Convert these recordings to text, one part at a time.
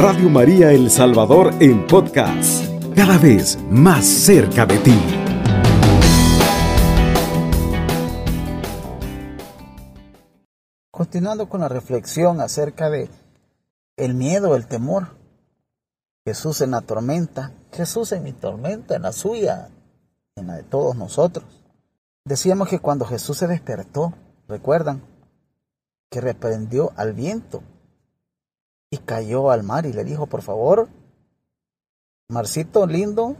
Radio María El Salvador en podcast, cada vez más cerca de ti. Continuando con la reflexión acerca de el miedo, el temor. Jesús en la tormenta, Jesús en mi tormenta, en la suya, en la de todos nosotros. Decíamos que cuando Jesús se despertó, recuerdan, que reprendió al viento y cayó al mar y le dijo, por favor, Marcito lindo,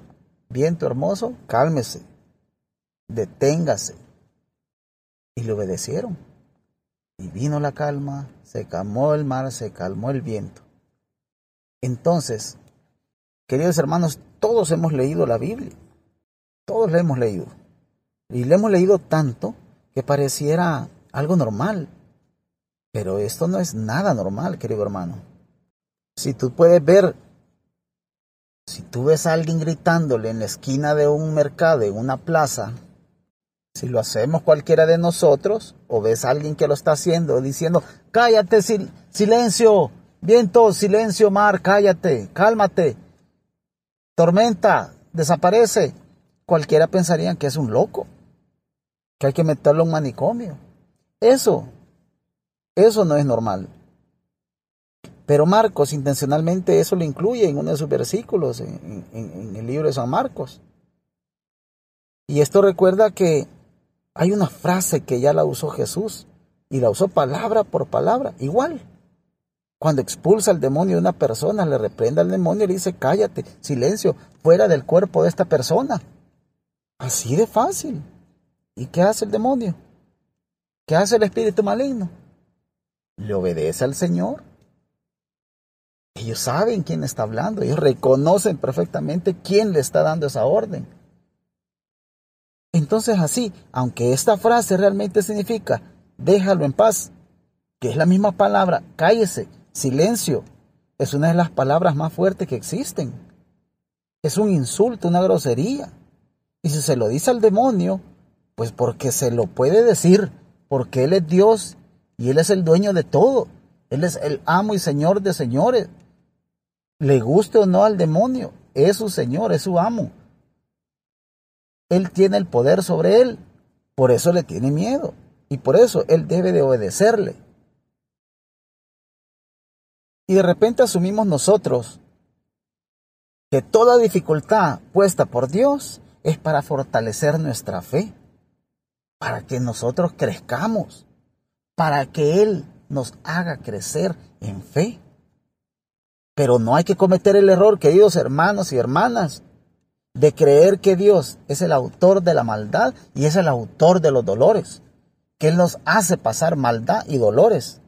viento hermoso, cálmese, deténgase. Y le obedecieron. Y vino la calma, se calmó el mar, se calmó el viento. Entonces, queridos hermanos, todos hemos leído la Biblia. Todos la hemos leído. Y la hemos leído tanto que pareciera algo normal. Pero esto no es nada normal, querido hermano. Si tú puedes ver, si tú ves a alguien gritándole en la esquina de un mercado, en una plaza, si lo hacemos cualquiera de nosotros, o ves a alguien que lo está haciendo diciendo, cállate, silencio, viento, silencio, mar, cállate, cálmate, tormenta, desaparece, cualquiera pensaría que es un loco, que hay que meterlo en un manicomio. Eso, eso no es normal. Pero Marcos intencionalmente eso lo incluye en uno de sus versículos en, el libro de San Marcos. Y esto recuerda que hay una frase que ya la usó Jesús y la usó palabra por palabra, igual. Cuando expulsa al demonio de una persona, le reprende al demonio y le dice, cállate, silencio, fuera del cuerpo de esta persona. Así de fácil. ¿Y qué hace el demonio? ¿Qué hace el espíritu maligno? Le obedece al Señor ellos saben quién está hablando, ellos reconocen perfectamente quién le está dando esa orden. Entonces así, aunque esta frase realmente significa déjalo en paz, que es la misma palabra, cállese, silencio, es una de las palabras más fuertes que existen. Es un insulto, una grosería. Y si se lo dice al demonio, pues porque se lo puede decir, porque Él es Dios y Él es el dueño de todo. Él es el amo y señor de señores le guste o no al demonio, es su Señor, es su amo. Él tiene el poder sobre él, por eso le tiene miedo y por eso él debe de obedecerle. Y de repente asumimos nosotros que toda dificultad puesta por Dios es para fortalecer nuestra fe, para que nosotros crezcamos, para que Él nos haga crecer en fe. Pero no hay que cometer el error, queridos hermanos y hermanas, de creer que Dios es el autor de la maldad y es el autor de los dolores, que Él nos hace pasar maldad y dolores.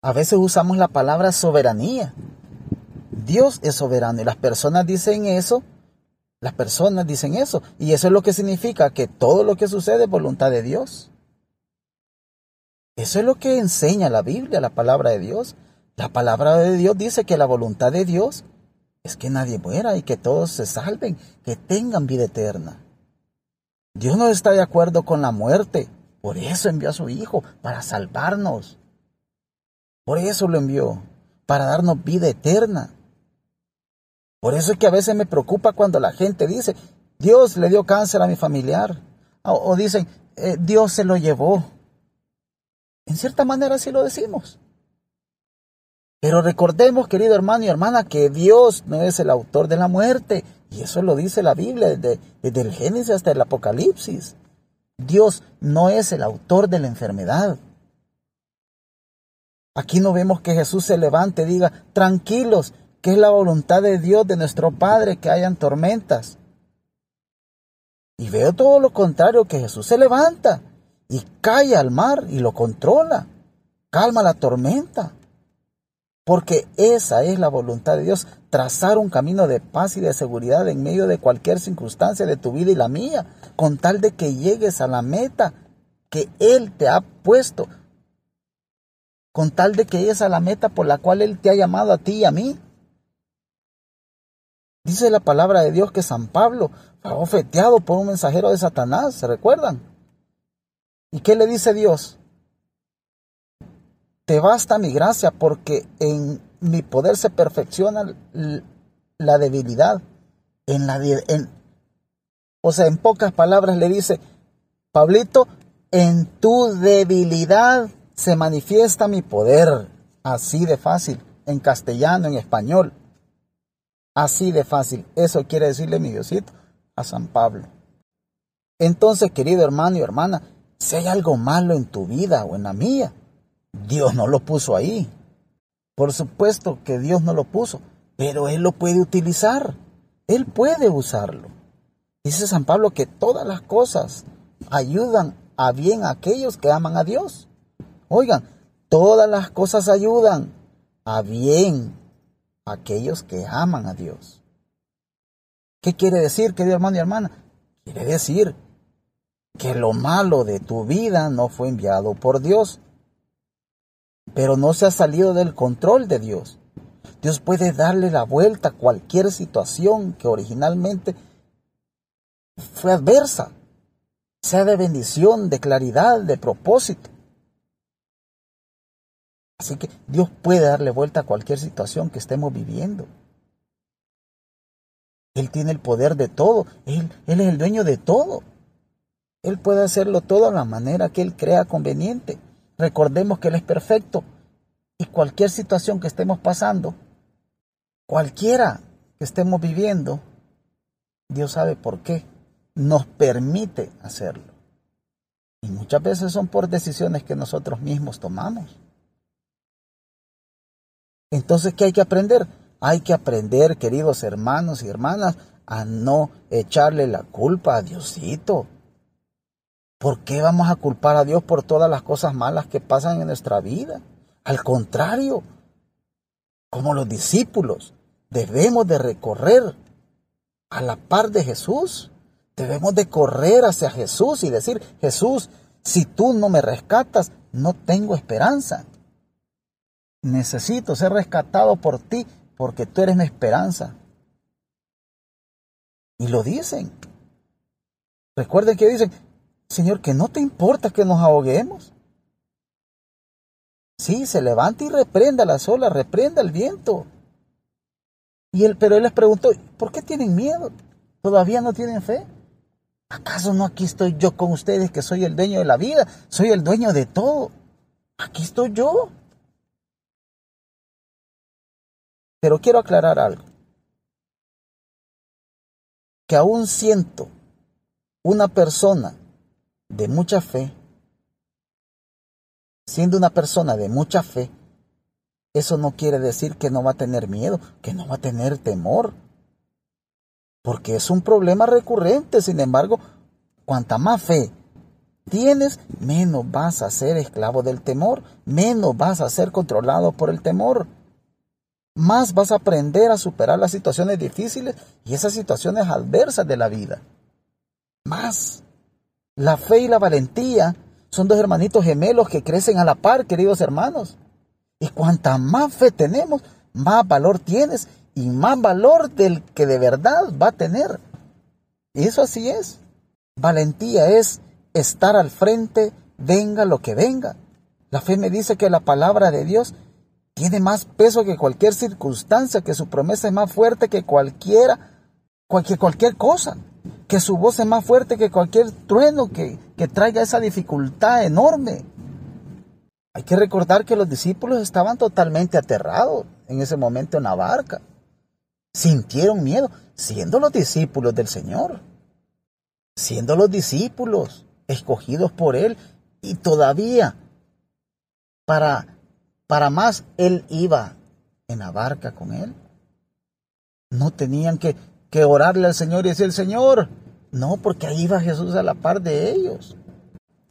A veces usamos la palabra soberanía. Dios es soberano y las personas dicen eso, las personas dicen eso, y eso es lo que significa que todo lo que sucede es voluntad de Dios. Eso es lo que enseña la Biblia, la palabra de Dios. La palabra de Dios dice que la voluntad de Dios es que nadie muera y que todos se salven, que tengan vida eterna. Dios no está de acuerdo con la muerte, por eso envió a su Hijo, para salvarnos. Por eso lo envió, para darnos vida eterna. Por eso es que a veces me preocupa cuando la gente dice, Dios le dio cáncer a mi familiar. O, dicen, eh, Dios se lo llevó. En cierta manera sí lo decimos. Pero recordemos, querido hermano y hermana, que Dios no es el autor de la muerte. Y eso lo dice la Biblia desde, el Génesis hasta el Apocalipsis. Dios no es el autor de la enfermedad. Aquí no vemos que Jesús se levante y diga, tranquilos, que es la voluntad de Dios, de nuestro Padre, que hayan tormentas. Y veo todo lo contrario, que Jesús se levanta y calla al mar y lo controla, calma la tormenta. Porque esa es la voluntad de Dios, trazar un camino de paz y de seguridad en medio de cualquier circunstancia de tu vida y la mía, con tal de que llegues a la meta que Él te ha puesto, con tal de que llegues a la meta por la cual Él te ha llamado a ti y a mí. Dice la palabra de Dios que San Pablo fue por un mensajero de Satanás, ¿se recuerdan? ¿Y qué le dice Dios? Te basta mi gracia porque en mi poder se perfecciona la debilidad. En la, en, o sea, en pocas palabras le dice, Pablito, en tu debilidad se manifiesta mi poder. Así de fácil, en castellano, en español. Así de fácil. Eso quiere decirle mi Diosito a San Pablo. Entonces, querido hermano y hermana, si hay algo malo en tu vida o en la mía, Dios no lo puso ahí. Por supuesto que Dios no lo puso, pero Él lo puede utilizar. Él puede usarlo. Dice San Pablo que todas las cosas ayudan a bien a aquellos que aman a Dios. Oigan, todas las cosas ayudan a bien a aquellos que aman a Dios. ¿Qué quiere decir, querido hermano y hermana? Quiere decir que lo malo de tu vida no fue enviado por Dios, pero no se ha salido del control de Dios. Dios puede darle la vuelta a cualquier situación que originalmente fue adversa, sea de bendición, de claridad, de propósito. Así que Dios puede darle vuelta a cualquier situación que estemos viviendo. Él tiene el poder de todo, Él, él es el dueño de todo. Él puede hacerlo todo a la manera que Él crea conveniente. Recordemos que Él es perfecto y cualquier situación que estemos pasando, cualquiera que estemos viviendo, Dios sabe por qué, nos permite hacerlo. Y muchas veces son por decisiones que nosotros mismos tomamos. Entonces, ¿qué hay que aprender? Hay que aprender, queridos hermanos y hermanas, a no echarle la culpa a Diosito. ¿Por qué vamos a culpar a Dios por todas las cosas malas que pasan en nuestra vida? Al contrario, como los discípulos, debemos de recorrer a la par de Jesús. Debemos de correr hacia Jesús y decir, Jesús, si tú no me rescatas, no tengo esperanza. Necesito ser rescatado por ti porque tú eres mi esperanza. Y lo dicen. Recuerden que dicen, Señor, que no te importa que nos ahoguemos. Sí, se levanta y reprenda la olas, reprenda el viento. Y él, pero él les preguntó, ¿por qué tienen miedo? ¿Todavía no tienen fe? ¿Acaso no aquí estoy yo con ustedes que soy el dueño de la vida? Soy el dueño de todo. Aquí estoy yo. Pero quiero aclarar algo. Que aún siento una persona de mucha fe, siendo una persona de mucha fe, eso no quiere decir que no va a tener miedo, que no va a tener temor. Porque es un problema recurrente, sin embargo, cuanta más fe tienes, menos vas a ser esclavo del temor, menos vas a ser controlado por el temor más vas a aprender a superar las situaciones difíciles y esas situaciones adversas de la vida. Más. La fe y la valentía son dos hermanitos gemelos que crecen a la par, queridos hermanos. Y cuanta más fe tenemos, más valor tienes y más valor del que de verdad va a tener. Y eso así es. Valentía es estar al frente, venga lo que venga. La fe me dice que la palabra de Dios tiene más peso que cualquier circunstancia, que su promesa es más fuerte que cualquiera, cualquier, cualquier cosa, que su voz es más fuerte que cualquier trueno que, que traiga esa dificultad enorme. Hay que recordar que los discípulos estaban totalmente aterrados en ese momento en la barca. Sintieron miedo, siendo los discípulos del Señor, siendo los discípulos escogidos por Él y todavía para para más, él iba en la barca con él. No tenían que, que orarle al Señor y decir, Señor, no, porque ahí iba Jesús a la par de ellos.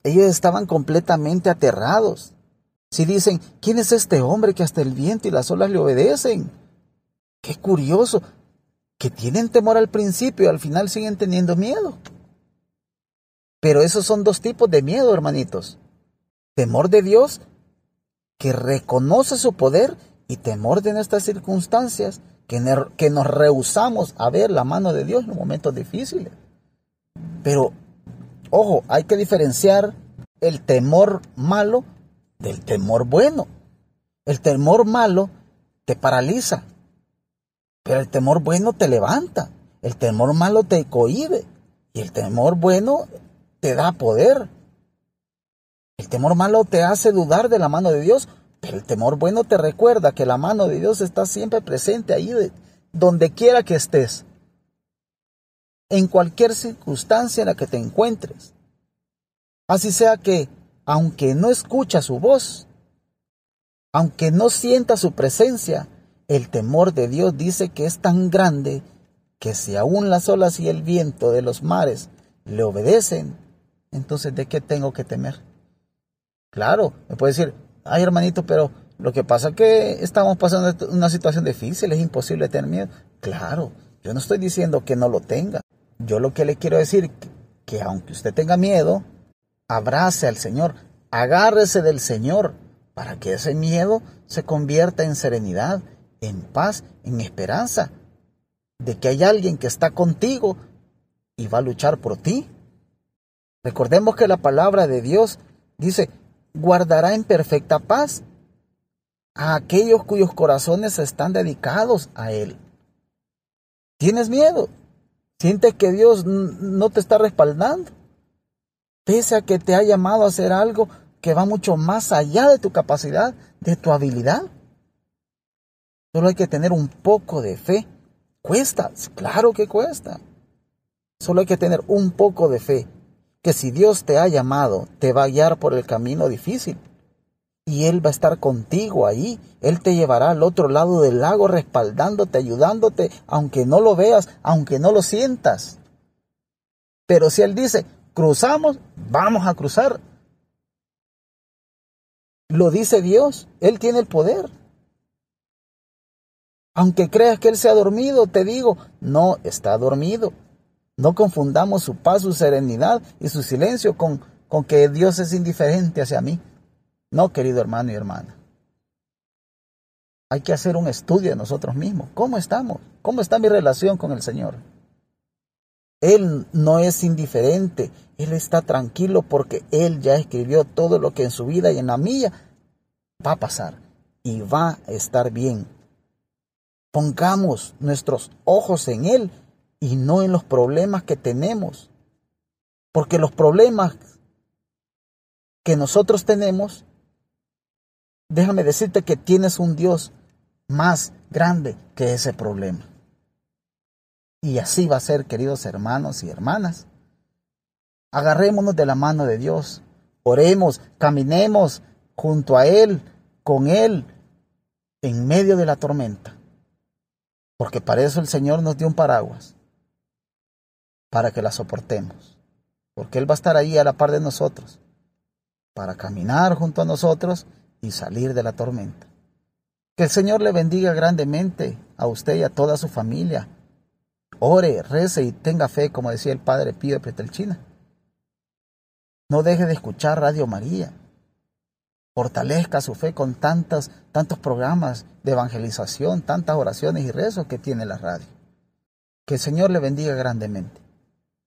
Ellos estaban completamente aterrados. Si dicen, ¿quién es este hombre que hasta el viento y las olas le obedecen? Qué curioso, que tienen temor al principio y al final siguen teniendo miedo. Pero esos son dos tipos de miedo, hermanitos. Temor de Dios que reconoce su poder y temor de nuestras circunstancias, que, nos rehusamos a ver la mano de Dios en momentos difíciles. Pero, ojo, hay que diferenciar el temor malo del temor bueno. El temor malo te paraliza. Pero el temor bueno te levanta. El temor malo te cohibe. Y el temor bueno te da poder. El temor malo te hace dudar de la mano de Dios, el temor bueno te recuerda que la mano de Dios está siempre presente ahí, donde quiera que estés, en cualquier circunstancia en la que te encuentres. Así sea que, aunque no escucha su voz, aunque no sienta su presencia, el temor de Dios dice que es tan grande que si aún las olas y el viento de los mares le obedecen, entonces ¿de qué tengo que temer? Claro, me puede decir, ay hermanito, pero lo que pasa es que estamos pasando una situación difícil, es imposible tener miedo. Claro, yo no estoy diciendo que no lo tenga. Yo lo que le quiero decir, que aunque usted tenga miedo, abrace al Señor, agárrese del Señor, para que ese miedo se convierta en serenidad, en paz, en esperanza, de que hay alguien que está contigo y va a luchar por ti. Recordemos que la palabra de Dios dice, guardará en perfecta paz a aquellos cuyos corazones están dedicados a Él. ¿Tienes miedo? ¿Sientes que Dios no te está respaldando? Pese a que te ha llamado a hacer algo que va mucho más allá de tu capacidad, de tu habilidad. Solo hay que tener un poco de fe. Cuesta, claro que cuesta. Solo hay que tener un poco de fe, que si Dios te ha llamado, te va a guiar por el camino difícil. Y Él va a estar contigo ahí. Él te llevará al otro lado del lago respaldándote, ayudándote, aunque no lo veas, aunque no lo sientas. Pero si Él dice, cruzamos, vamos a cruzar. Lo dice Dios, Él tiene el poder. Aunque creas que Él se ha dormido, te digo, no está dormido. No confundamos su paz, su serenidad y su silencio con, con que Dios es indiferente hacia mí. No, querido hermano y hermana. Hay que hacer un estudio de nosotros mismos. ¿Cómo estamos? ¿Cómo está mi relación con el Señor? Él no es indiferente, Él está tranquilo porque Él ya escribió todo lo que en su vida y en la mía va a pasar y va a estar bien. Pongamos nuestros ojos en Él y no en los problemas que tenemos, porque los problemas que nosotros tenemos, déjame decirte que tienes un Dios más grande que ese problema. Y así va a ser, queridos hermanos y hermanas. Agarrémonos de la mano de Dios, oremos, caminemos junto a Él, con Él, en medio de la tormenta. Porque para eso el Señor nos dio un paraguas, para que la soportemos. Porque Él va a estar ahí a la par de nosotros, para caminar junto a nosotros y salir de la tormenta. Que el Señor le bendiga grandemente a usted y a toda su familia Ore, rece y tenga fe, como decía el Padre Pío de Petelchina. No deje de escuchar Radio María. Fortalezca su fe con tantos, tantos programas de evangelización, tantas oraciones y rezos que tiene la radio. Que el Señor le bendiga grandemente.